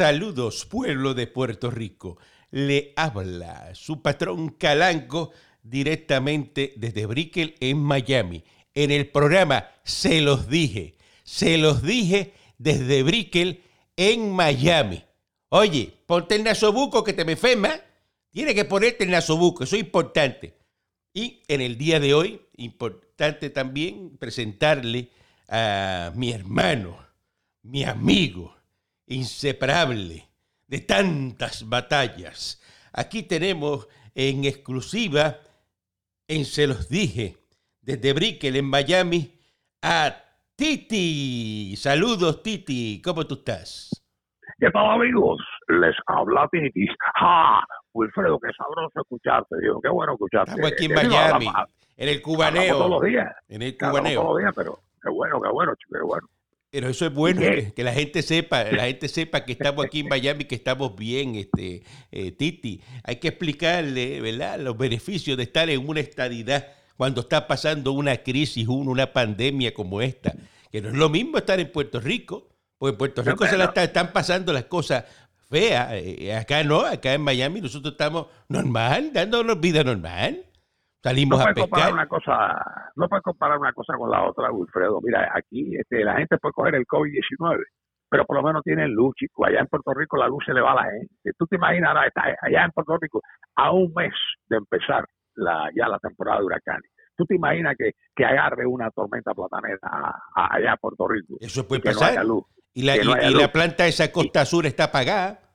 Saludos, pueblo de Puerto Rico. Le habla su patrón Calanco directamente desde Brickell en Miami. En el programa Se los dije, se los dije desde Brickell en Miami. Oye, ponte el nasobuco que te me fema. Tiene que ponerte el nasobuco, eso es importante. Y en el día de hoy, importante también presentarle a mi hermano, mi amigo, inseparable de tantas batallas. Aquí tenemos en exclusiva, en Se los dije, desde Brickell en Miami, a Titi. Saludos, Titi. ¿Cómo tú estás? ¿Qué tal, amigos? Les habla Titi. ¡Ja! Wilfredo, qué sabroso escucharte, Dios. Qué bueno escucharte. Estamos aquí en Miami, en el cubaneo. todos los días. En el cubaneo. todos los días, pero qué bueno, qué bueno, qué bueno. Pero eso es bueno, que, la gente sepa, la gente sepa que estamos aquí en Miami, que estamos bien, este, eh, Titi. Hay que explicarle, ¿verdad?, los beneficios de estar en una estadidad cuando está pasando una crisis, una pandemia como esta. Que no es lo mismo estar en Puerto Rico, porque en Puerto Rico se la están pasando las cosas feas. Eh, acá no, acá en Miami nosotros estamos normal, dándonos vida normal. Salimos no a pescar. Comparar una cosa, no puedes comparar una cosa con la otra, Wilfredo. Mira, aquí este, la gente puede coger el COVID-19, pero por lo menos tienen luz, chico. Allá en Puerto Rico la luz se le va a la gente. Tú te imaginas, allá en Puerto Rico, a un mes de empezar la, ya la temporada de huracanes. ¿Tú te imaginas que, que agarre una tormenta platanera allá en Puerto Rico? Eso puede pasar. y la, y, la planta esa Costa Sur está apagada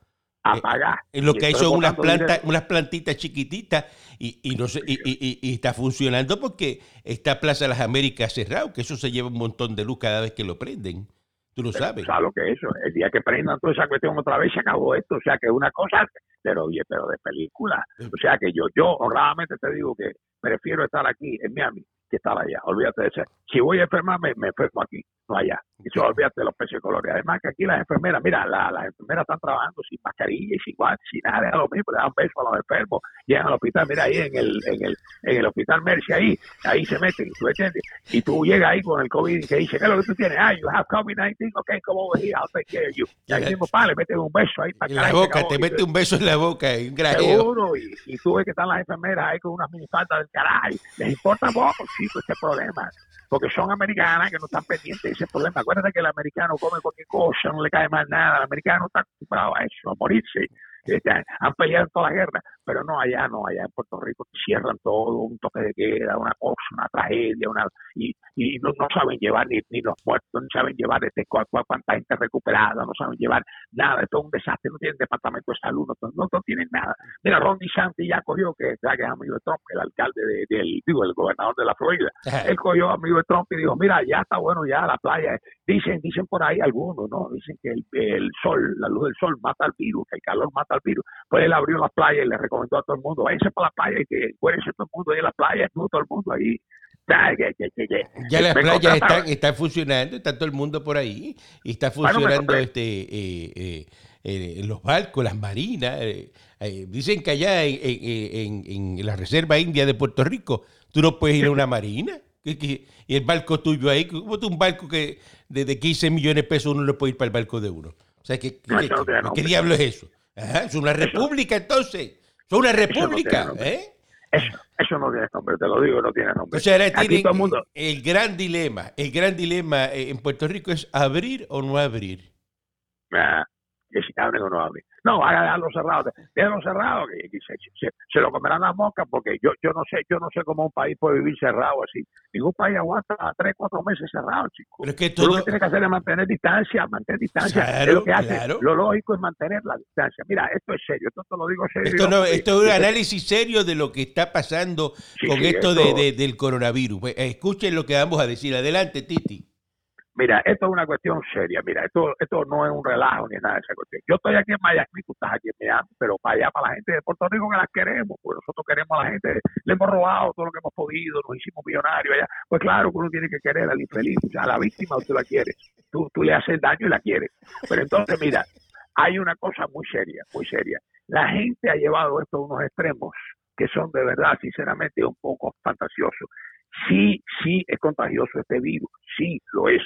apagar. Eh, lo que hay son unas plantas, unas plantitas chiquititas y, y no sé, y, y, y, está funcionando porque está Plaza Las Américas cerrado, que eso se lleva un montón de luz cada vez que lo prenden. Tú lo sabes. ¿Sabes lo que es eso? El día que prendan toda esa cuestión otra vez se acabó esto. O sea que es una cosa, pero oye, pero de película. O sea que yo, yo honradamente te digo que prefiero estar aquí en Miami que estar allá. Olvídate de eso. Si voy a enfermarme, me enfermo aquí, allá. Y eso, olvídate de los peces de colores. Además que aquí las enfermeras, mira, las enfermeras están trabajando sin mascarilla y sin igual, sin nada, a lo mismo, le dan besos a los enfermos, llegan al hospital, mira ahí en el, en el, en el hospital Mercy, ahí, ahí se meten, ¿tú entiendes? Y tú llegas ahí con el COVID y te dice, ¿qué es lo que tú tienes? Ah, you have COVID-19, ok, come over here, I'll take care of you. Y ahí mismo, pa, le meten un beso ahí para En la boca, te mete un beso en la boca, un grajeo. Seguro, y, y tú ves que están las enfermeras ahí con unas minifaldas del carajo, les importa poco, chico, este problema porque son americanas que no están pendientes ese problema. Acuérdate que el americano come cualquier cosa, no le cae mal nada, el americano está acostumbrado a eso, a morirse. Este, han peleado en toda la guerra, pero no allá, no allá en Puerto Rico cierran todo, un toque de queda, una cosa, una tragedia, una y, y no, no, saben llevar ni, ni, los muertos, no saben llevar este, cuánta gente recuperada, no saben llevar nada, esto es un desastre, no tienen departamento de salud, no, no, tienen nada. Mira, Ron DeSantis ya cogió, que, es amigo de Trump, el alcalde de, del, digo, el gobernador de la Florida, él cogió amigo de Trump y dijo, mira, ya está bueno ya la playa, dicen, dicen por ahí algunos, ¿no? Dicen que el, el sol, la luz del sol mata al virus, que el calor mata al virus. Pues él abrió la playa y le recomendó a todo el mundo, váyanse para la playa y que cuédense todo el mundo ahí en la playa, todo el mundo ahí. Ya las playas están, están, funcionando, está todo el mundo por ahí y está funcionando este eh, eh, eh, los barcos, las marinas. dicen que allá en, en, la Reserva India de Puerto Rico tú no puedes ir a una marina. Y el barco tuyo ahí, como un barco que de, 15 millones de pesos uno no puede ir para el barco de uno. O sea, ¿qué, qué, diablo es eso? es una república entonces. Una república. Eso no, ¿eh? eso, no tiene nombre, te lo digo, no tiene nombre. O sea, Aquí todo el, mundo... el gran dilema, el gran dilema eh, en Puerto Rico es abrir o no abrir. Ah, que si abren o no abren. No, háganlo cerrado, déjenlo cerrado, que, se, se, lo comerán las moscas, porque yo yo no sé yo no sé cómo un país puede vivir cerrado así. Ningún país aguanta tres, cuatro meses cerrado, chicos. Pero es que todo... lo que tiene que hacer es mantener distancia, mantener distancia. es lo que hace. Lo lógico es mantener la distancia. Mira, esto es serio, esto te lo digo serio. Esto, no, esto es un análisis serio de lo que está pasando con esto, De, de, del coronavirus. Pues, escuchen lo que vamos a decir. Adelante, Titi. Mira, esto es una cuestión seria. Mira, esto esto no es un relajo ni nada de esa cuestión. Yo estoy aquí en Miami, tú estás aquí en Miami, pero para allá, para la gente de Puerto Rico que las queremos, pues nosotros queremos a la gente, le hemos robado todo lo que hemos podido, nos hicimos millonarios allá. Pues claro que uno tiene que querer al infeliz, a la víctima usted la quiere. Tú, tú le haces daño y la quieres. Pero entonces, mira, hay una cosa muy seria, muy seria. La gente ha llevado esto a unos extremos que son de verdad, sinceramente, un poco fantasiosos. Sí, sí es contagioso este virus, sí lo es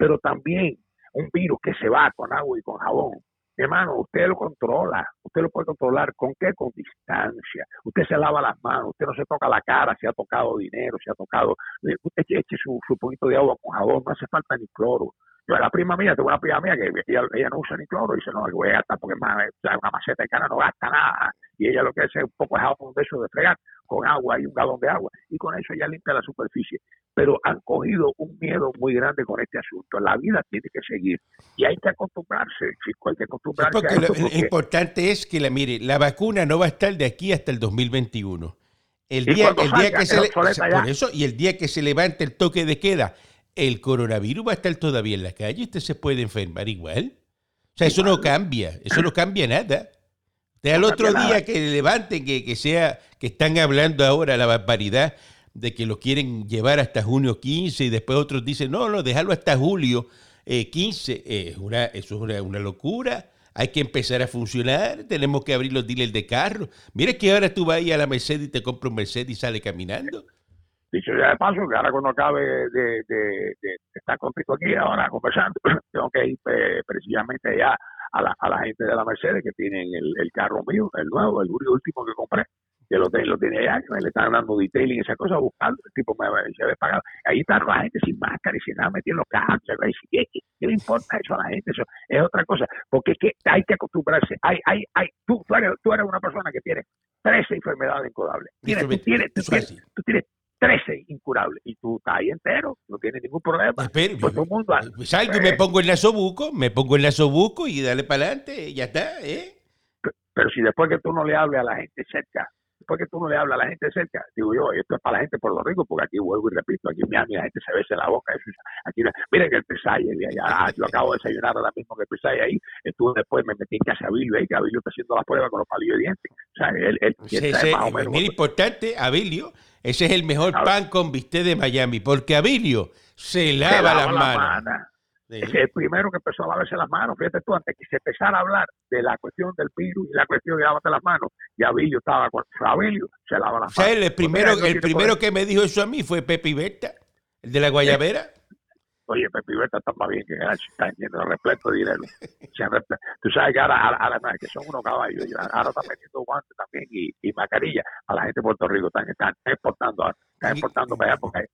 pero también un virus que se va con agua y con jabón hermano, usted lo controla, usted lo puede controlar. ¿Con qué? Con distancia. Usted se lava las manos, usted no se toca la cara si ha tocado dinero, si ha tocado. Eh, usted eche su, su poquito de agua con jabón, no hace falta ni cloro. Yo, la prima mía, tengo una prima mía que ella, no usa ni cloro, y dice, no, voy a gastar porque más, una maceta de cana no gasta nada. Y ella lo que hace es un poco de jabón de eso de fregar con agua y un galón de agua. Y con eso ya limpia la superficie. Pero han cogido un miedo muy grande con este asunto. La vida tiene que seguir. Y hay que acostumbrarse, chico, hay que acostumbrarse. a esto lo, importante es que, la mire, la vacuna no va a estar de aquí hasta el 2021. El día, el día que se por eso, y el día que se levante el toque de queda el coronavirus va a estar todavía en la calle, usted se puede enfermar igual. O sea, eso no cambia, eso no cambia nada. De al otro día que levanten, que, que, sea, que están hablando ahora la barbaridad de que lo quieren llevar hasta junio 15 y después otros dicen, no, no, déjalo hasta julio 15. Eh, una, eso es una, una, locura. Hay que empezar a funcionar, tenemos que abrir los dealers de carro. Mira que ahora tú vas a la Mercedes y te compras un Mercedes y sale caminando. Dicho ya de paso, que ahora cuando acabe de, de, de, estar contigo aquí ahora conversando, tengo que ir eh, precisamente ya a la, a la gente de la Mercedes que tienen el, el carro mío, el nuevo, el último que compré, que lo, lo tiene allá, que le están dando detailing y esa cosa, buscando, el tipo me se ve pagado. Ahí está la gente sin máscara y sin nada metiendo carros, ¿qué, ¿qué, ¿qué, le importa eso a la gente? Eso es otra cosa, porque que hay que acostumbrarse. Hay, hay, hay, tú, tú, eres, tú eres una persona que tiene 13 enfermedades incudables. Tienes, tú, tienes, tú, tienes, tú tienes 13 incurables y tú estás ahí entero, no tienes ningún problema. Pues todo el mundo salgo y me pongo el nasobuco, me pongo el nasobuco y dale para adelante, ya está, ¿eh? Pero, si después que tú no le hables a la gente cerca, después que tú no le hablas a la gente cerca, digo yo, esto es para la gente por los ricos, porque aquí vuelvo y repito, aquí Miami la gente se besa la boca. Eso, aquí, miren que el pesaje, ya, yo acabo de desayunar ahora mismo que el pesaje ahí, estuve después me metí en casa Abilio ahí, que Abilio está haciendo las pruebas con los palillos de dientes. O sea, él, él sí, más o menos. Es importante, Abilio, ese es el mejor pan con bistec de Miami, porque Abilio se lava, las manos. Es el primero que empezó a lavarse las manos. Fíjate tú, antes que se empezara a hablar de la cuestión del virus y la cuestión de lavarte las manos, ya Abilio estaba con Abilio, se lava las manos. el primero, el primero que me dijo eso a mí fue Pepe Berta, el de la Guayabera. Oye, Pepe Berta está más bien que está yendo repleto de dinero. Tú sabes que ahora, ahora, que son unos caballos, ahora están metiendo guantes también y, y mascarilla a la gente de Puerto Rico, están, están exportando, están exportando para allá porque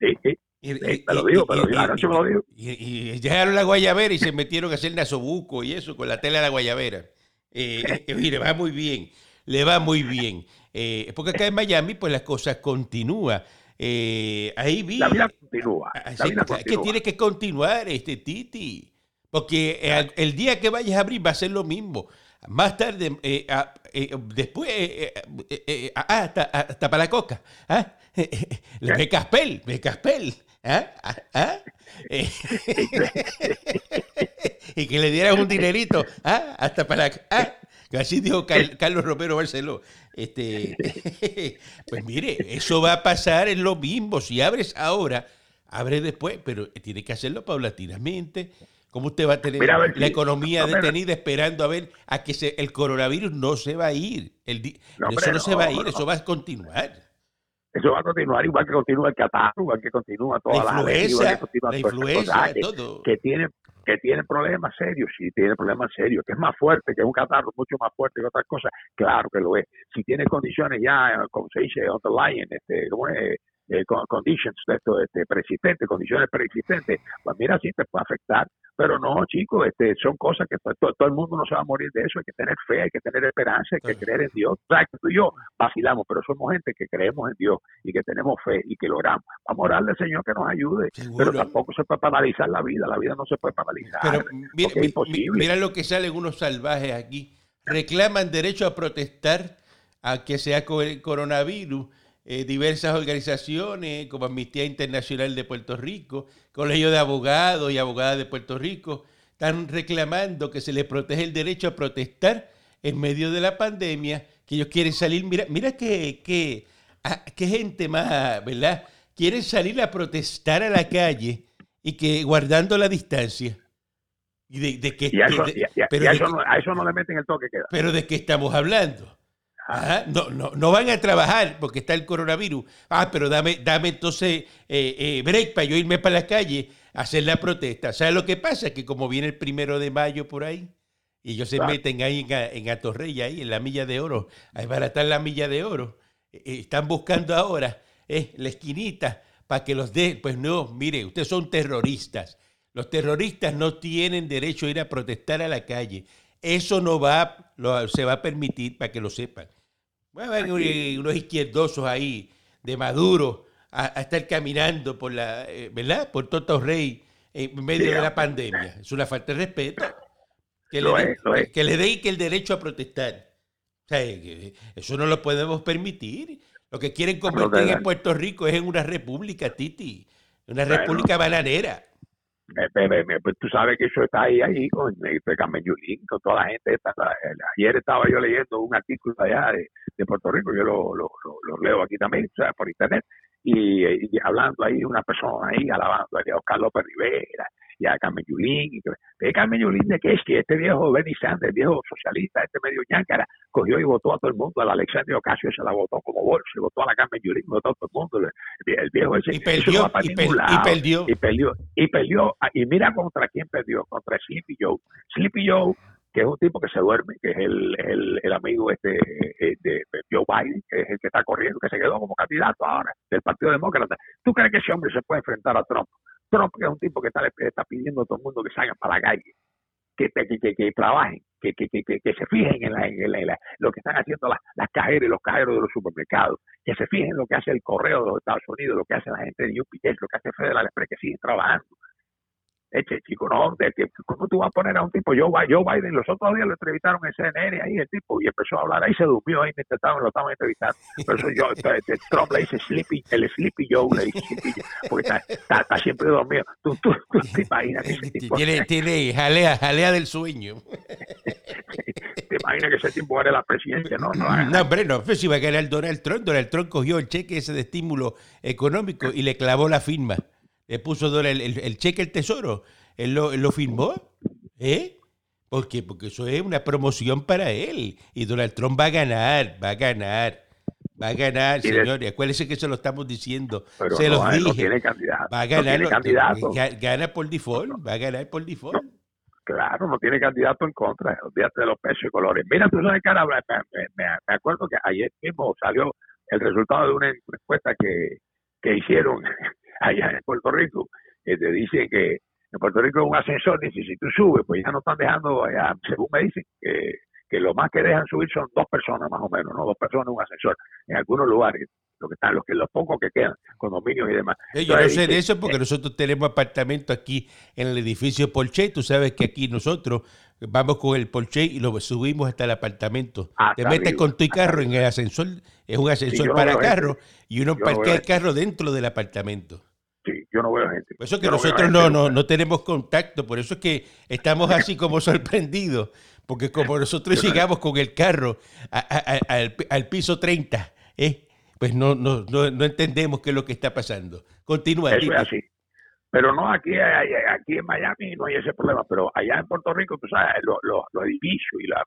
sí, sí, y, lo digo, pero lo digo. Y, llegaron la guayabera y se metieron a hacer nasobuco y eso con la tela de la guayabera. Eh, eh le va muy bien, le va muy bien. Eh, porque acá en Miami, pues las cosas continúan. Eh, ahí vi. La vida continúa. Ah, que tiene que continuar, este Titi. Porque el, día que vayas a abrir va a ser lo mismo. Más tarde, después, ah, hasta, hasta, para la coca. ¿ah? Becaspel, Becaspel. ¿Ah? ¿Ah? ¿Ah? y que le dieran un dinerito, ¿ah? hasta para... ¿ah? Así dijo Carlos Romero Barceló. Este, pues mire, eso va a pasar en lo mismo. Si abres ahora, abre después, pero tiene que hacerlo paulatinamente. ¿Cómo usted va a tener la economía detenida esperando a ver a que se, el coronavirus no se va a ir? El, eso no, se va a ir, eso va a continuar eso va a continuar igual que continúa el catarro, igual que continúa toda la influencia, la, influencia, todo. que tiene que tiene problemas serios, sí tiene problemas serios, que es más fuerte que un catarro, mucho más fuerte que otras cosas, claro que lo es. Si tiene condiciones ya, como se dice, underlying, este, eh, conditions, esto, este, persistentes, condiciones persistentes, pues mira, sí te puede afectar. Pero no, chicos, este, son cosas que pues, todo, el mundo no se va a morir de eso. Hay que tener fe, hay que tener esperanza, hay que creer en Dios. O sea, que tú y yo vacilamos, pero somos gente que creemos en Dios y que tenemos fe y que logramos. Vamos a orarle al Señor que nos ayude. Pero tampoco se puede paralizar la vida. La vida no se puede paralizar. Pero mira, es imposible. mira lo que salen unos salvajes aquí. Reclaman derecho a protestar a que sea con el coronavirus eh, diversas organizaciones como Amnistía Internacional de Puerto Rico, Colegio de Abogados y Abogadas de Puerto Rico, están reclamando que se les protege el derecho a protestar en medio de la pandemia, que ellos quieren salir, mira, mira qué, ah, qué gente más, ¿verdad? Quieren salir a protestar a la calle y que guardando la distancia. Y de, que, a eso no le meten el toque queda. Pero de qué estamos hablando. No, no, no van a trabajar porque está el coronavirus. Ah, pero dame, dame entonces eh, eh, break para yo irme para la calle a hacer la protesta. ¿Sabes lo que pasa? Que como viene el primero de mayo por ahí, Y ellos se meten ahí en, en Atorrey, ahí en la milla de oro, a estar la milla de oro. Eh, eh, están buscando ahora la esquinita para que los den. Pues no, mire, ustedes son terroristas. Los terroristas no tienen derecho a ir a protestar a la calle. Eso no va, se va a permitir para que lo sepan. Bueno, unos izquierdosos ahí de Maduro a, estar caminando por la, ¿verdad? Por Toto Rey en medio de la pandemia. Es una falta de respeto. Que, le, que le den el derecho a protestar. O sea, eso no lo podemos permitir. Lo que quieren convertir en Puerto Rico es en una república, Titi. Una república bananera. Pues tú sabes que eso está ahí, ahí con Carmen Yulín, con toda la gente. ayer estaba yo leyendo un artículo allá de, Puerto Rico, yo lo, lo, leo aquí también, o sea, por internet, y, hablando ahí una persona ahí alabando a Oscar López Rivera y a Carmen Yulín. Y, Carmen Yulín de que es que este viejo Benny Sanders, el viejo socialista, este medio ñancara, cogió y votó a todo el mundo. A la Alexandria Ocasio se la votó como bolsa, y votó a la Carmen Yulín, votó a todo el mundo. El, viejo ese. Y perdió, y, perdió. Y perdió. Y perdió. Y mira contra quién perdió, contra Sleepy Joe. Sleepy Joe que es un tipo que se duerme, que es el, el, amigo este eh, de, Joe Biden, que es el que está corriendo, que se quedó como candidato ahora del Partido Demócrata. ¿Tú crees que ese hombre se puede enfrentar a Trump? Trump que es un tipo que está, está pidiendo a todo el mundo que salgan para la calle, que, que, que, trabajen, que, que, que, se fijen en, la, en, la, lo que están haciendo las, las cajeras y los cajeros de los supermercados, que se fijen en lo que hace el correo de los Estados Unidos, lo que hace la gente de UPS, lo que hace Federal Express, que siguen trabajando, Eche, chico, no, ¿cómo tú vas a poner a un tipo? Joe, Joe Biden, los otros días lo entrevistaron en CNN ahí, el tipo, y empezó a hablar, ahí se durmió, ahí mientras estaban, lo estaban entrevistando. Pero eso yo, este, Trump le dice Sleepy, el Sleepy Joe le dice Sleepy, porque está, está, siempre dormido. Tú, tú, tú te imaginas que ese tipo... Tiene, tiene jalea, jalea del sueño. te imaginas que ese tipo era la presidencia, ¿no? No, no hombre, no, pues si va a ganar Donald Trump, Donald Trump cogió el cheque ese de estímulo económico y le clavó la firma le puso el, el, cheque el tesoro, él lo, lo firmó, ¿eh? ¿Por qué? Porque eso es una promoción para él. Y Donald Trump va a ganar, va a ganar. Va a ganar, señores. Acuérdense que se lo estamos diciendo. se los dije. va a ganar. candidato. Gana por default. Va a ganar por default. Claro, no tiene candidato en contra. Olvídate de los pesos y colores. Mira, tú sabes que me, me, acuerdo que ayer mismo salió el resultado de una encuesta que, que hicieron allá en Puerto Rico, que te dicen que en Puerto Rico es un ascensor, dice, si tú subes, pues ya no están dejando, allá, según me dicen, que, que lo más que dejan subir son dos personas más o menos, no dos personas un ascensor, en algunos lugares, lo que están, los que los pocos que quedan, condominios y demás. yo no sé de eso porque nosotros tenemos apartamento aquí en el edificio Polche, tú sabes que aquí nosotros vamos con el Polche y lo subimos hasta el apartamento. Te metes con tu carro en el ascensor, es un ascensor para carro y uno parquea el carro dentro del apartamento. No. Por eso que nosotros no, no, no tenemos contacto, por eso es que estamos así como sorprendidos, porque como nosotros llegamos con el carro al, piso 30, ¿eh? pues no, no, no, entendemos qué es lo que está pasando. Continúa. Eso es así. Pero no aquí, aquí en Miami no hay ese problema, pero allá en Puerto Rico, tú sabes, los, los, edificios y la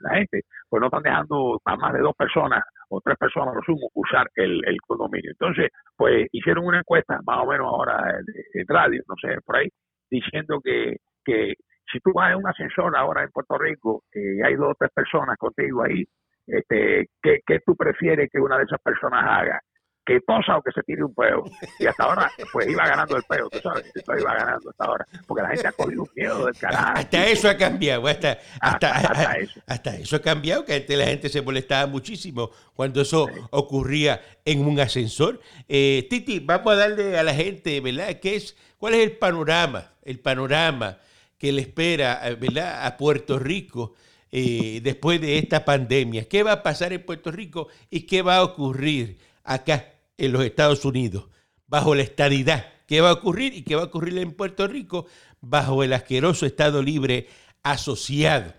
la gente, pues no están dejando a más de dos personas o tres personas, lo sumo, usar el, el condominio. Entonces, pues hicieron una encuesta, más o menos ahora en, radio, no sé, por ahí, diciendo que, que si tú vas en un ascensor ahora en Puerto Rico y hay dos o tres personas contigo ahí, este, ¿qué, ¿qué tú prefieres que una de esas personas haga? Que tosa o que se tire un peo. Y hasta ahora, pues iba ganando el peo, tú sabes, esto iba ganando hasta ahora, porque la gente ha cogido un miedo del carajo. Hasta eso ha cambiado, hasta, hasta, eso. hasta eso ha cambiado, que antes la gente se molestaba muchísimo cuando eso ocurría en un ascensor. Eh, Titi, vamos a darle a la gente, ¿verdad? ¿Qué es, ¿Cuál es el panorama? El panorama que le espera, ¿verdad? A Puerto Rico. Eh, después de esta pandemia. ¿Qué va a pasar en Puerto Rico y qué va a ocurrir acá en los Estados Unidos, bajo la estadidad. ¿Qué va a ocurrir y qué va a ocurrir en Puerto Rico bajo el asqueroso Estado Libre asociado?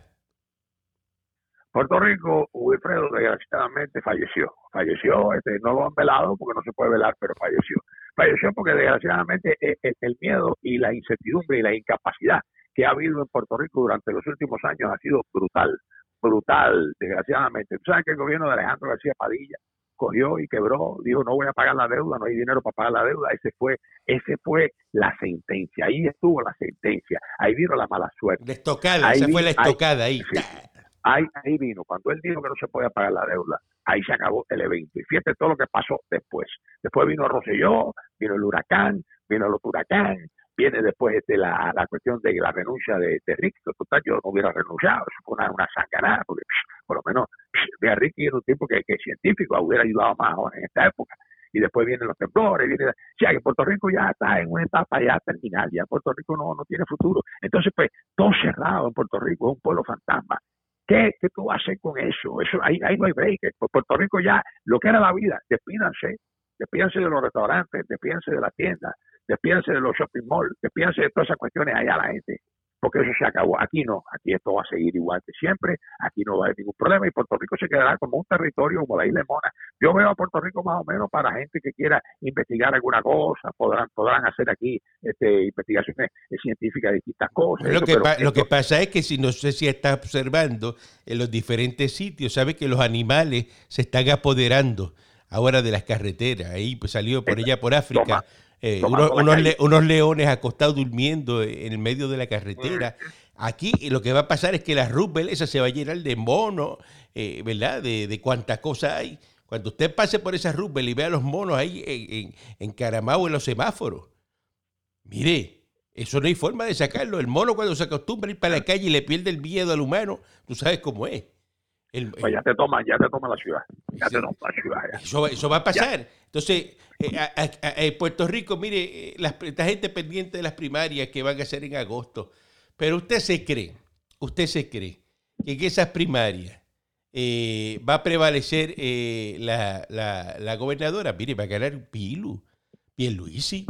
Puerto Rico, Wilfredo, desgraciadamente falleció. Falleció, este, no lo han velado porque no se puede velar, pero falleció. Falleció porque desgraciadamente eh, eh, el miedo y la incertidumbre y la incapacidad que ha habido en Puerto Rico durante los últimos años ha sido brutal, brutal, desgraciadamente. Tú sabes que el gobierno de Alejandro García Padilla cogió y quebró, dijo no voy a pagar la deuda, no hay dinero para pagar la deuda, ese fue, ese fue la sentencia, ahí estuvo la sentencia, ahí vino la mala suerte. La estocada, esa fue la estocada ahí. Ahí, ahí vino, cuando él dijo que no se podía pagar la deuda, ahí se acabó el evento. Y fíjate todo lo que pasó después. Después vino Roselló, vino el huracán, vino el otro huracán, viene después de la, la cuestión de la renuncia de, de Ricky, que total yo no hubiera renunciado, eso fue una, una sanganada, porque por lo menos de Ricky era un tipo que, es científico, hubiera ayudado más en esta época. Y después vienen los temblores, viene, o sea que Puerto Rico ya está en una etapa ya terminal, ya Puerto Rico no, no tiene futuro. Entonces, pues, todo cerrado en Puerto Rico, es un pueblo fantasma. ¿Qué, ¿Qué tú vas a hacer con eso? eso ahí, ahí no hay break. Puerto Rico ya, lo que era la vida, despídanse, despídanse de los restaurantes, despídanse de la tienda, despídanse de los shopping malls, despídanse de todas esas cuestiones allá la gente porque eso se acabó. Aquí no, aquí esto va a seguir igual que siempre, aquí no va a haber ningún problema y Puerto Rico se quedará como un territorio como la isla de Mona. Yo veo a Puerto Rico más o menos para gente que quiera investigar alguna cosa, podrán podrán hacer aquí este, investigaciones científicas de distintas cosas. Lo, que, lo que pasa es que si no sé si está observando en los diferentes sitios, sabe que los animales se están apoderando ahora de las carreteras. Ahí pues, salió por ella por África. Eh, unos, leones acostados durmiendo en el medio de la carretera. Aquí lo que va a pasar es que la Rubel esa se va a llenar de monos, eh, ¿verdad? De, de cuánta cosa hay. Cuando usted pase por esa Rubel y vea los monos ahí en, en, en los semáforos, mire, eso no hay forma de sacarlo. El mono cuando se acostumbra a ir para la calle y le pierde el miedo al humano, tú sabes cómo es. Pues ya te toma, ya te toma la ciudad. Ya te toma la ciudad. Eso, eso, va a pasar. Entonces, eh, Puerto Rico, mire, eh, la, gente pendiente de las primarias que van a ser en agosto, pero usted se cree, usted se cree que en esas primarias eh, va a prevalecer la, la, gobernadora, mire, va a ganar Pilu, Pierluisi.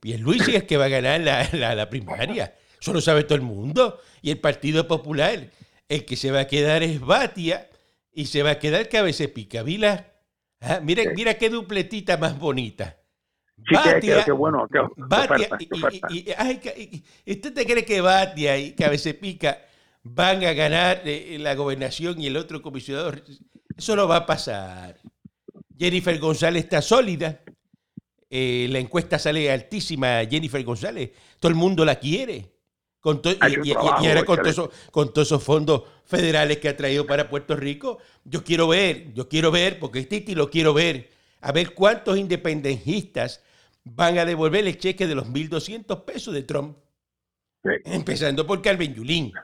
Pierluisi es que va a ganar la, la, primaria. Eso lo sabe todo el mundo. Y el Partido Popular, el que se va a quedar es Batia y se va a quedar Cabeza Pica. Vila Ah, mira, mira qué dupletita más bonita. Batia, qué, bueno, Batia, y, ¿Usted te cree que Batia y Cabeza Pica van a ganar eh, la gobernación y el otro comisionador? Eso no va a pasar. Jennifer González está sólida. Eh, la encuesta sale altísima. Jennifer González. Todo el mundo la quiere. Con y, ahora con, todos esos fondos federales que ha traído para Puerto Rico, yo quiero ver, yo quiero ver, porque este lo quiero ver, a ver cuántos independentistas van a devolver el cheque de los 1.200 pesos de Trump. Empezando por Carmen Yulín.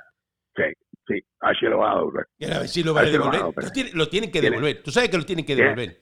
Sí, sí, así lo va a devolver. a ver si lo van a devolver. Lo, tienen, que devolver. Tú sabes que lo tienen que devolver.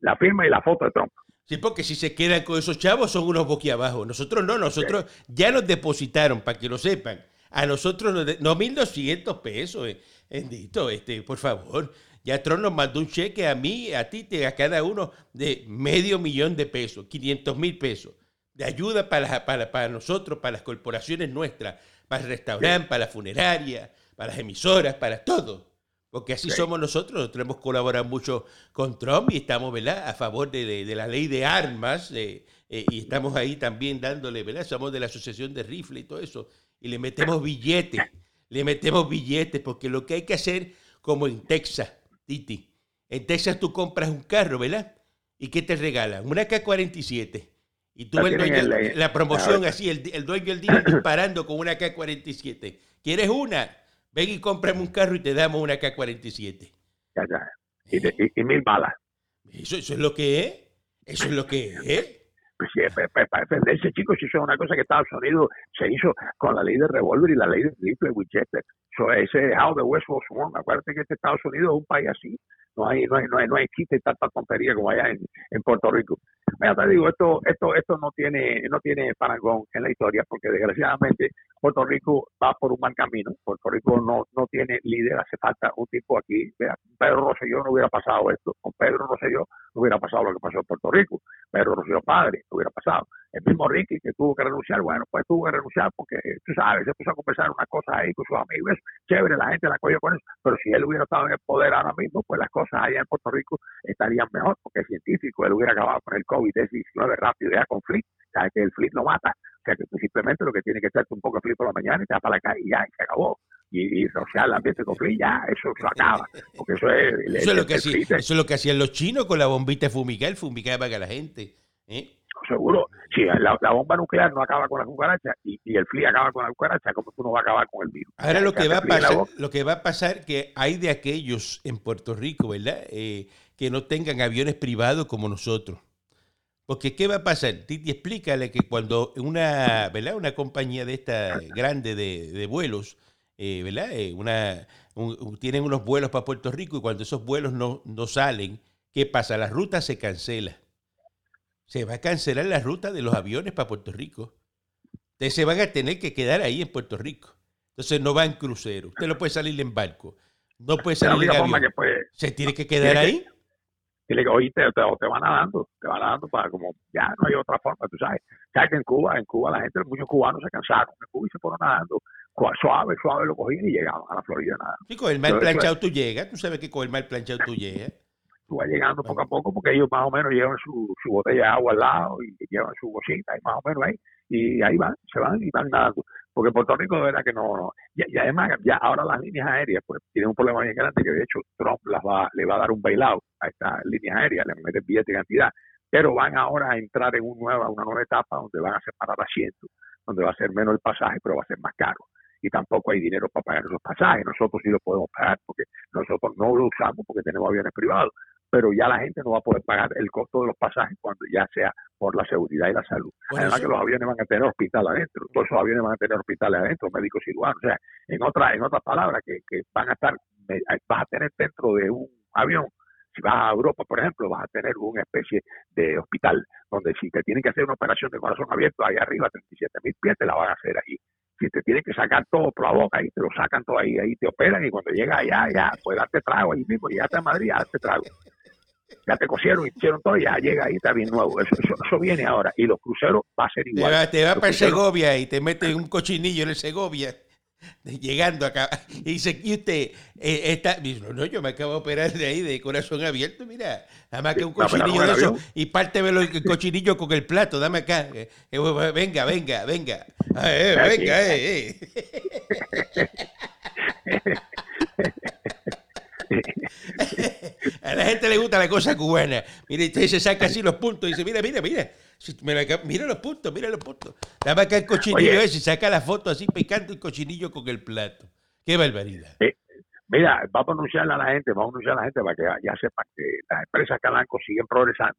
La firma y la foto de Trump. Sí, porque si se quedan con esos chavos son unos boquiabajos. Nosotros no, nosotros ya nos depositaron, para que lo sepan. A nosotros, no 1.200 pesos, eh, bendito, este, por favor. Ya Tron nos mandó un cheque a mí, a ti, a cada uno de medio millón de pesos, 500 mil pesos, de ayuda para, para, para nosotros, para las corporaciones nuestras, para el restaurante, para la funeraria, para las emisoras, para todo. Porque así somos nosotros, nosotros hemos colaborado mucho con Trump y estamos ¿verdad? a favor de, de, la ley de armas eh, y estamos ahí también dándole, ¿verdad? Somos de la Asociación de Rifle y todo eso. Y le metemos billetes, le metemos billetes, porque lo que hay que hacer, como en Texas, Titi, en Texas tú compras un carro, ¿verdad? ¿Y qué te regalan? Una K-47. Y tú ves la promoción así, el, el dueño del día disparando con una K-47. ¿Quieres una? Ven y cómprame un carro y te damos una K-47. Ya, ya. Y, mil balas. Eso, eso es lo que es. Eso es lo que es. Pues, para defenderse, chicos, eso es una cosa que Estados Unidos se hizo con la ley de revólver y la ley de rifle Winchester. Eso ese how the West was won. Acuérdate que este Estados Unidos es un país así. No hay, no hay, no hay, no existe tanta tontería como allá en, en Puerto Rico. Mira, te digo, esto, esto, esto no tiene, no tiene parangón en la historia, porque desgraciadamente Puerto Rico va por un mal camino. Puerto Rico no, no tiene líder, hace falta un tipo aquí. Vea, Pedro Rosselló no hubiera pasado esto. Con Pedro Rosselló no hubiera pasado lo que pasó en Puerto Rico. Pedro Rosselló padre no hubiera pasado. El mismo Ricky que tuvo que renunciar, bueno, pues tuvo que renunciar porque, tú sabes, se puso a conversar unas cosas ahí con sus amigos. Chévere, la gente la cogió con eso. Pero si él hubiera estado en el poder ahora mismo, pues las cosas allá en Puerto Rico estarían mejor, porque es científico. Él hubiera acabado con el COVID-19 rápido, ya con. Sabes que el Flit no mata. O sea que tú simplemente lo que tiene que echarte un poco de Flit por la mañana y te vas para la calle y ya, y se acabó. y, y rociar el ambiente con flea, ya, eso se acaba. Porque eso es. el- Eso es, lo que el hacía- flea te- eso es lo que hacían los chinos con la bombita de fumigar, fumigaban a la gente. ¿eh? seguro, si la, la bomba nuclear no acaba con la cucaracha y, y el flea acaba con la cucaracha, como tú no vas a acabar con el virus? Ahora lo que va a pasar, lo que va a pasar que hay de aquellos en Puerto Rico, ¿verdad? Eh, que no tengan aviones privados como nosotros. Porque ¿qué va a pasar? Titi, explícale que cuando una, ¿verdad? Una compañía de esta grande de, de vuelos, eh, ¿verdad? Eh, una, un- un- tienen unos vuelos para Puerto Rico y cuando esos vuelos no, no salen, ¿qué pasa? La ruta se cancela. Se va a cancelar la ruta de los aviones para Puerto Rico. Entonces se van a tener que quedar ahí en Puerto Rico. Entonces no va en crucero. Usted no puede salir en barco. No puede salir en avión. que puede, Se tiene que quedar Tiene ahí. Dile que oíste, te, te van nadando, te van nadando para como, ya no hay otra forma, tú sabes. Sabes que en Cuba, en Cuba la gente, muchos cubanos se cansaron en Cuba y se fueron nadando, suave, suave lo cogían y llegaban a la Florida nadando. Sí, con el mal planchado tú llegas. Tú sabes que con el mal planchado tú llegas. Tú vas llegando poco a poco porque ellos más o menos llevan su, su botella de agua al lado y llevan su bolsita y más o menos ahí, y ahí van, se van y van nadando. Porque Puerto Rico de verdad que no, no. Y, y además ya ahora las líneas aéreas pues tienen un problema bien grande que de hecho Trump las va, le va a dar un bailout a estas líneas aéreas, le mete billete de cantidad, pero van ahora a entrar en un nueva, una nueva etapa donde van a separar asientos, donde va a ser menos el pasaje, pero va a ser más caro. Y tampoco hay dinero para pagar esos pasajes. Nosotros sí lo podemos pagar porque nosotros no lo usamos porque tenemos aviones privados, pero ya la gente no va a poder pagar el costo de los pasajes cuando ya sea por la seguridad y la salud. Además que los aviones van a tener hospital adentro, todos esos aviones van a tener hospitales adentro, médicos cirujanos, o sea, en otra, en otras palabras, que, que van a estar, eh, vas a tener dentro de un avión, si vas a Europa, por ejemplo, vas a tener una especie de hospital, donde si te tienen que hacer una operación de corazón abierto ahí arriba, 37 mil pies, te la van a hacer ahí. Si te tienen que sacar todo por la boca, ahí te lo sacan todo ahí, ahí te operan y cuando llegas allá, ya, pues darte trago ahí mismo, llegaste a Madrid, darte trago ya te cosieron y hicieron todo, ya llega ahí, está bien nuevo. Eso, eso, eso viene ahora. Y los cruceros va a ser Te igual. va, te va Los para cruceros- Segovia y te mete un cochinillo en el Segovia. Llegando acá. Y dice, ¿y usted eh, está? Dice, no, no, yo me acabo de operar de ahí, de corazón abierto, mira. Nada más que un cochinillo de eso. Y pártemelo el cochinillo con el plato, dame acá. Eh, eh, venga, venga, venga. Venga, eh. A la gente le gusta la cosa cubana. Mire, usted se saca así los puntos y dice, mira, mira, mira. Mira los puntos, mira los puntos. Dame acá el cochinillo ese y saca la foto así picando el cochinillo con el plato. Qué barbaridad. Mira, vamos a anunciarle a la gente, vamos a anunciar a la gente para que ya sepan que las empresas Calanco siguen progresando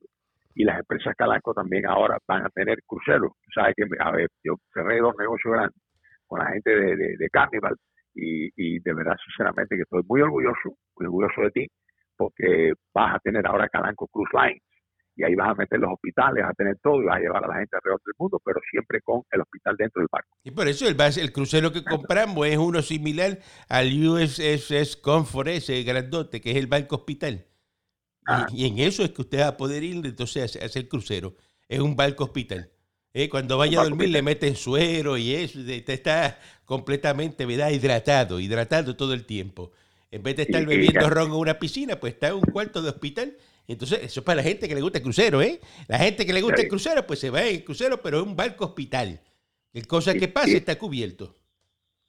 y las empresas Calanco también ahora van a tener cruceros. Sabes que a ver, yo cerré dos negocios grandes con la gente de, de, de Carnival y, y de verdad, sinceramente, que estoy muy orgulloso, muy orgulloso de ti, porque vas a tener ahora Calanco Cruise Line y ahí vas a meter los hospitales, vas a tener todo y vas a llevar a la gente alrededor del mundo, pero siempre con el hospital dentro del barco. Y por eso el, el crucero que compramos es uno similar al USS Comfort ese grandote, que es el barco hospital. Ah. Y, y en eso es que usted va a poder ir entonces a hacer- crucero. Es un barco hospital. Eh, Cuando vaya a dormir le meten suero y eso. está completamente ¿verdad? hidratado, hidratado todo el tiempo. En vez de estar bebiendo ron en una piscina, pues está en un cuarto de hospital. Entonces, eso es para la gente que le gusta el crucero, ¿eh? La gente que le gusta el crucero, pues se va en el crucero, pero es un barco hospital. El cosa que pase está cubierto.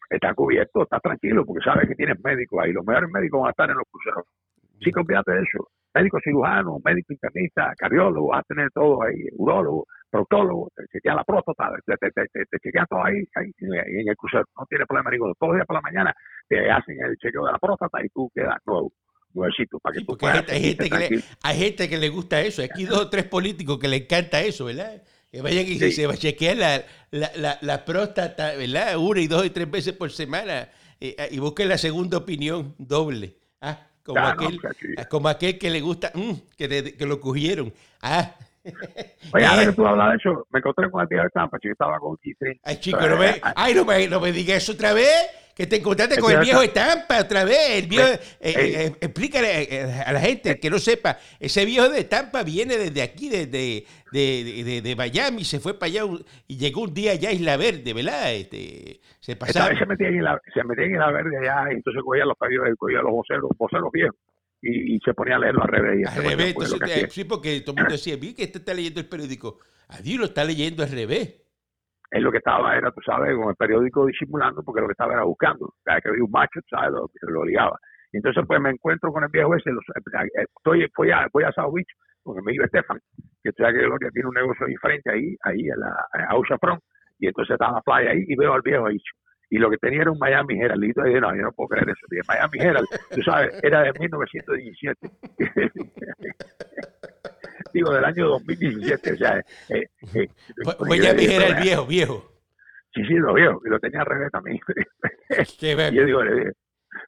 Está cubierto, está tranquilo, porque sabes que tienes médicos ahí. Los mejores médicos van a estar en los cruceros. Sí, que olvídate de eso. Médico cirujano, médico internista, cardiólogo, vas a tener todo ahí, urólogo, proctólogo, te chequean la próstata, te, te, te, te- te chequean todo ahí, ahí en el crucero. No tiene problema ninguno. Todos los días por la mañana te hacen el chequeo de la próstata y tú quedas nuevo, nuevecito, para que Sí, tú hay puedas gente, hay gente sentirte que le, hay gente que le gusta eso. Aquí dos o tres políticos que le encanta eso, ¿verdad? Que vayan y Sí. se va a chequear la, la, la, la próstata, ¿verdad? Una y dos y tres veces por semana. eh, y busquen la segunda opinión doble. Ah, como, aquel, como aquel que le gusta, mm, que, le- que lo cogieron. Ah, Oye, ahora que tú hablas de eso, me encontré con el tío de Tampa, chico, estaba con un G3. Ay, chico, no me, ay, no me, no me digas eso otra vez. Que te encontraste con el viejo Estampa otra vez. El viejo, Me- eh, Ey. eh, explícale eh, a la gente que no sepa. Ese viejo de Tampa viene desde aquí, desde de, de, de- Miami, se fue para allá y llegó un día allá a Isla Verde, ¿verdad? Este, se pasaba. se metía en metía en la verde allá y entonces cogía los periódicos, cogía los voceros, voceros viejos y, y se ponía a leerlo al revés. y Al revés, pues, entonces, eh, sí, porque todo el mundo decía, vi que este está leyendo el periódico. Adiós, lo está leyendo al revés. Él lo que estaba era, tú sabes, con el periódico disimulando porque lo que estaba era buscando. Cada que había un macho, ¿sabes? Lo, lo ligaba. Entonces pues me encuentro con el viejo ese, los, eh, estoy, voy a, voy a South Beach, porque me iba Estefan, que tú sabes que tiene un negocio diferente ahí, ahí en la a y entonces estaba en la playa ahí y veo al viejo ahí. Y lo que tenía era un Miami Herald. Y yo dije, no, yo no puedo creer eso. Miami Herald, tú sabes, era de 1917. Digo, del año 2017. O sea, eh, eh, eh Miami Herald viejo, viejo. Sí, sí, lo viejo. Y lo tenía al revés también. y yo digo, le dije,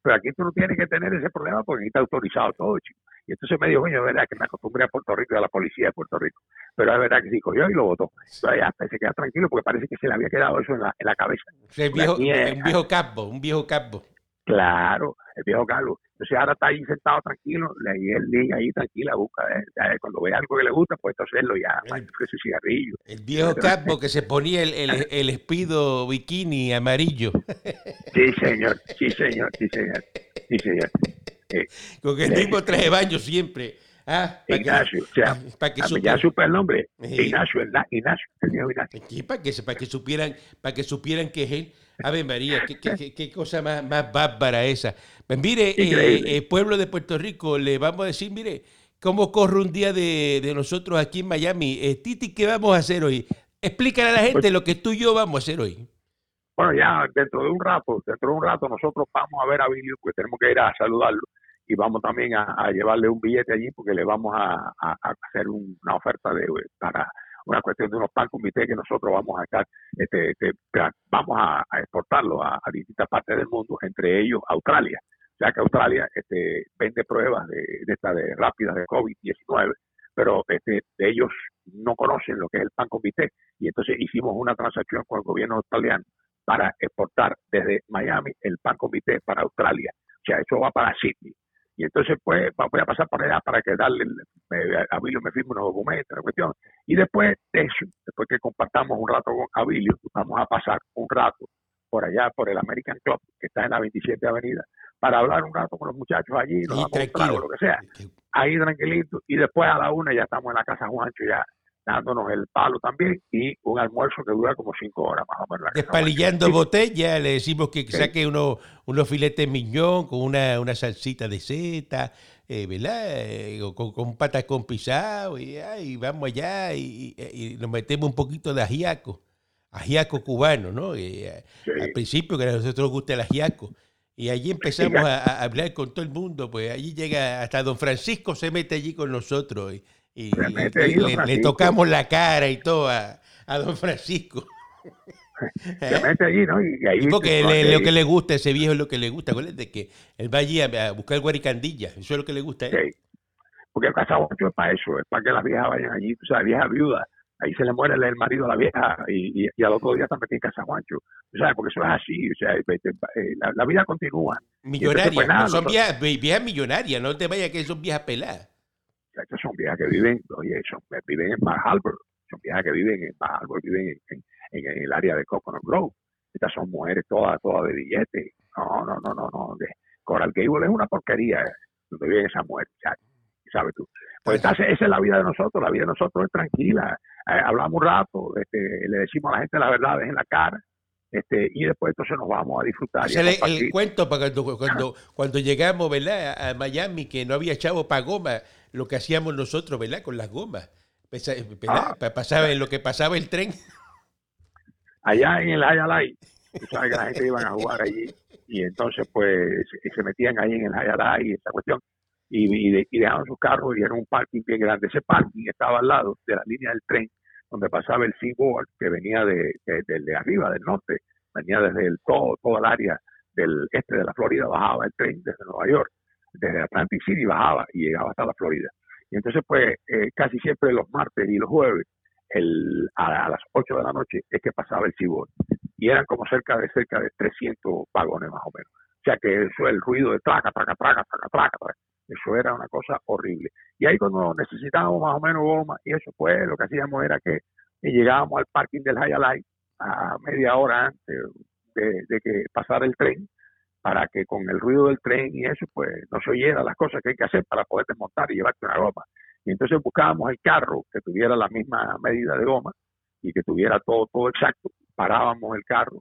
pero aquí tú no tienes que tener ese problema porque aquí está autorizado todo, chico. Y entonces me dijo, coño, es verdad que me acostumbré a Puerto Rico y a la policía de Puerto Rico. Pero es verdad que sí cogió y lo votó. Ya se queda tranquilo porque parece que se le había quedado eso en la, en la cabeza. viejo, un viejo capo, un viejo capo. Claro, el viejo Carlos. Entonces ahora está ahí sentado tranquilo, le el día ahí tranquila, busca, eh, cuando ve algo que le gusta, pues hacerlo ya, el, ese cigarrillo. El viejo capo que se ponía el, el, el espido bikini amarillo. Sí, señor, sí, señor, sí, señor, sí, señor. Con el mismo traje de baño siempre. Ah, Ignacio, o sea, para que ya supe el nombre, Ignacio, Ignacio, el Ignacio. para que, para que supieran, para que supieran que es él. A ver, María, qué, qué, qué cosa más, más bárbara esa. Pues mire, eh, eh, pueblo de Puerto Rico, le vamos a decir, mire, cómo corre un día de, de nosotros aquí en Miami. Eh, Titi, ¿qué vamos a hacer hoy? Explícale a la gente pues lo que tú y yo vamos a hacer hoy. Bueno, ya dentro de un rato, dentro de un rato nosotros vamos a ver a Billy, porque tenemos que ir a saludarlo y vamos también a, llevarle un billete allí porque le vamos a, hacer una oferta de para una cuestión de unos pan comités que nosotros vamos a estar, este, este vamos a, exportarlo a, distintas partes del mundo, entre ellos Australia. Sea que Australia este, vende pruebas de, de esta de rápidas de COVID-19, pero este, ellos no conocen lo que es el pan comité y entonces hicimos una transacción con el gobierno australiano para exportar desde Miami el pan comité para Australia. O sea, eso va para Sydney. Y entonces, pues, voy a pasar por allá para que darle, a Abilio me firme unos documentos, la cuestión. Y después de eso, después que compartamos un rato con Abilio, vamos a pasar un rato por allá, por el American Club, que está en la 27 Avenida, para hablar un rato con los muchachos allí, nos vamos a lo que sea. Ahí tranquilito. Y después a la una ya estamos en la casa Juancho, ya dándonos el palo también y un almuerzo que dura como cinco horas más o menos. Despalillando botella, le decimos que saque unos, unos filetes miñón con una, una salsita de seta, eh, ¿verdad? Eh, con, con con pisado y, vamos allá y, nos metemos un poquito de ajiaco, ajiaco cubano, ¿no? Eh, al principio que a nosotros nos gusta el ajiaco. Y allí empezamos a, hablar con todo el mundo, pues allí llega, hasta don Francisco se mete allí con nosotros. Y, y le, tocamos la cara y todo a, don Francisco. Se mete allí, ¿no? Y ahí porque lo que le gusta, ese viejo es lo que le gusta. de que él va allí a, buscar guaricandilla. Eso es lo que le gusta a. Porque el casabocho es para eso, es para que las viejas vayan allí. O sea, vieja viuda. Ahí se le muere el marido a la vieja y, y, al otro día también tiene casaguancho. O sea, porque eso es así. O sea, eh, la, vida continúa. Millonaria. Pues, no son viejas, viejas millonarias. No te vayas que son viejas peladas viejas que viven, oye, son, viven en Bar Harbor, son viejas que viven en Bar Harbor, viven en, en, el área de Coconut Grove. Estas son mujeres todas, todas de billetes. No, no, no, no, no. De, Coral Gable es una porquería eh, donde viven esas mujeres, ¿sabes tú? Pues esa es la vida de nosotros, la vida de nosotros es tranquila. Eh, hablamos un rato, este, le decimos a la gente la verdad en la cara, este, y después entonces nos vamos a disfrutar. el, cuento para cuando, cuando, cuando llegamos ¿verdad? a Miami, que no había chavo para goma, lo que hacíamos nosotros, ¿verdad? Con las gomas. Ah. Pasaba en lo que pasaba el tren. Allá en el Hayalay, sabes que la gente iban a jugar allí y entonces pues se metían ahí en el Hayalay, esa cuestión, y, y, dejaban sus carros y era un parking bien grande. Ese parking estaba al lado de la línea del tren donde pasaba el Seaboard que venía de, de, arriba, del norte, venía desde el, todo, todo el área del este de la Florida, bajaba el tren desde Nueva York desde Atlantic City bajaba y llegaba hasta la Florida. Y entonces, pues, eh, casi siempre los martes y los jueves, el, a, las 8 de la noche, es que pasaba el cibor. Y eran como cerca de cerca de 300 vagones más o menos. O sea que eso, el ruido de traca, traca, traca, traca, traca, eso era una cosa horrible. Y ahí cuando necesitábamos más o menos goma, y eso pues, lo que hacíamos era que llegábamos al parking del High a media hora antes de que pasara el tren, para que con el ruido del tren y eso, pues no se oyera las cosas que hay que hacer para poder desmontar y llevarte una goma. Y entonces buscábamos el carro que tuviera la misma medida de goma y que tuviera todo, todo exacto parábamos el carro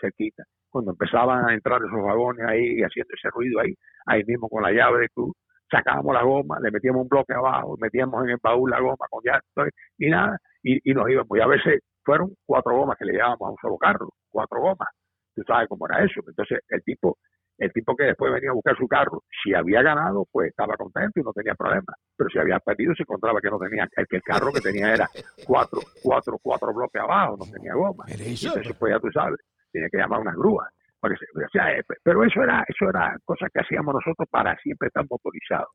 cerquita. Cuando empezaban a entrar esos vagones ahí y haciendo ese ruido ahí, ahí mismo con la llave de cruz, sacábamos la goma, le metíamos un bloque abajo, metíamos en el baúl la goma con llanto y nada, y, y nos íbamos. Y a veces fueron cuatro gomas que le llevábamos a un solo carro, cuatro gomas. Tú sabes cómo era eso. Entonces el tipo, el tipo que después venía a buscar su carro, si había ganado, pues estaba contento y no tenía problema. Pero si había perdido, se encontraba que no tenía, el que el carro que tenía era cuatro, cuatro, cuatro bloques abajo, no tenía goma. Entonces, pues ya tú sabes, tiene que llamar una grúa. Eh, pero eso era, eso era cosa que hacíamos nosotros para siempre estar motorizados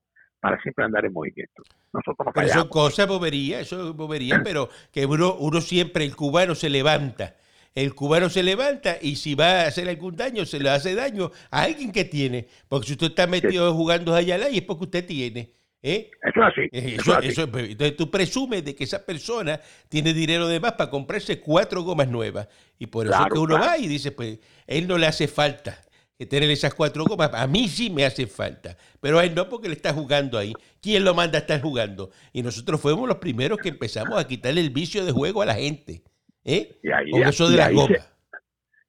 para siempre andar en movimiento. Nosotros pero eso es cosa bobería, eso es bobería, pero que uno, uno siempre, el cubano se levanta. El cubano se levanta y si va a hacer algún daño, se le hace daño a alguien que tiene. Porque si usted está metido jugando allá y es porque usted tiene. ¿Eh? Eso es así. Eh, eso, eso, entonces tú presumes de que esa persona tiene dinero de más para comprarse cuatro gomas nuevas. Y por eso es que uno va y dice, pues, él no le hace falta que tener esas cuatro gomas. A mí sí me hace falta, pero a él no porque le está jugando ahí. ¿Quién lo manda a estar jugando? Y nosotros fuimos los primeros que empezamos a quitarle el vicio de juego a la gente. ¿eh? Y ahí, Con eso de las gomas.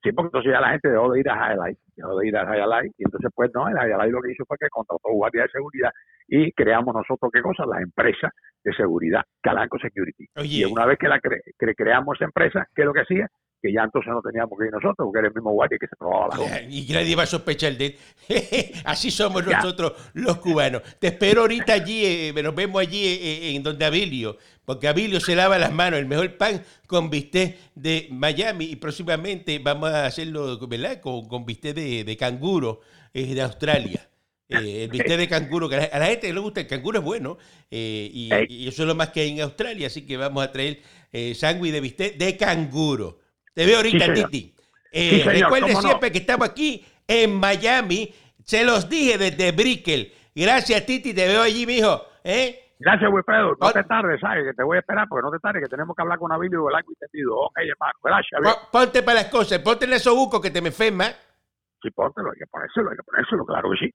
Sí, porque entonces ya la gente dejó de ir a Highlight, dejó de ir a Highlight, y entonces pues no, el Highlight lo que hizo fue que contrató guardia de seguridad y creamos nosotros, ¿qué cosa? La empresa de seguridad, Calanco Security. Y una vez que la creamos esa empresa, ¿qué es lo que hacía? que ya entonces no teníamos que ir nosotros, porque era el mismo guardia que se probaba la goma. Y nadie va a sospechar de él. Así somos nosotros los cubanos. Te espero ahorita allí, eh, nos vemos allí eh, eh, en donde Abilio, porque Abilio se lava las manos, el mejor pan con bistec de Miami y próximamente vamos a hacerlo ¿verdad? con, con bistec de, de canguro de Australia. El bistec de canguro, que a la gente le gusta, el canguro es bueno, y, eso es lo más que hay en Australia, así que vamos a traer eh, sándwich de bistec de canguro. Te veo ahorita, Titi. Eh, recuerde siempre que estamos aquí en Miami. Se los dije desde Brickell. Gracias, Titi. Te veo allí, mijo. ¿Eh? Gracias, Wilfredo. No te tardes, ¿sabes? Que te voy a esperar porque no te tardes, que tenemos que hablar con Abilio y el entendido. Ok, hermano. Gracias. Ponte para las cosas. Ponte en esos bucos que te me enferma. Sí, póntelo. Hay que ponérselo, hay que ponérselo, claro que sí.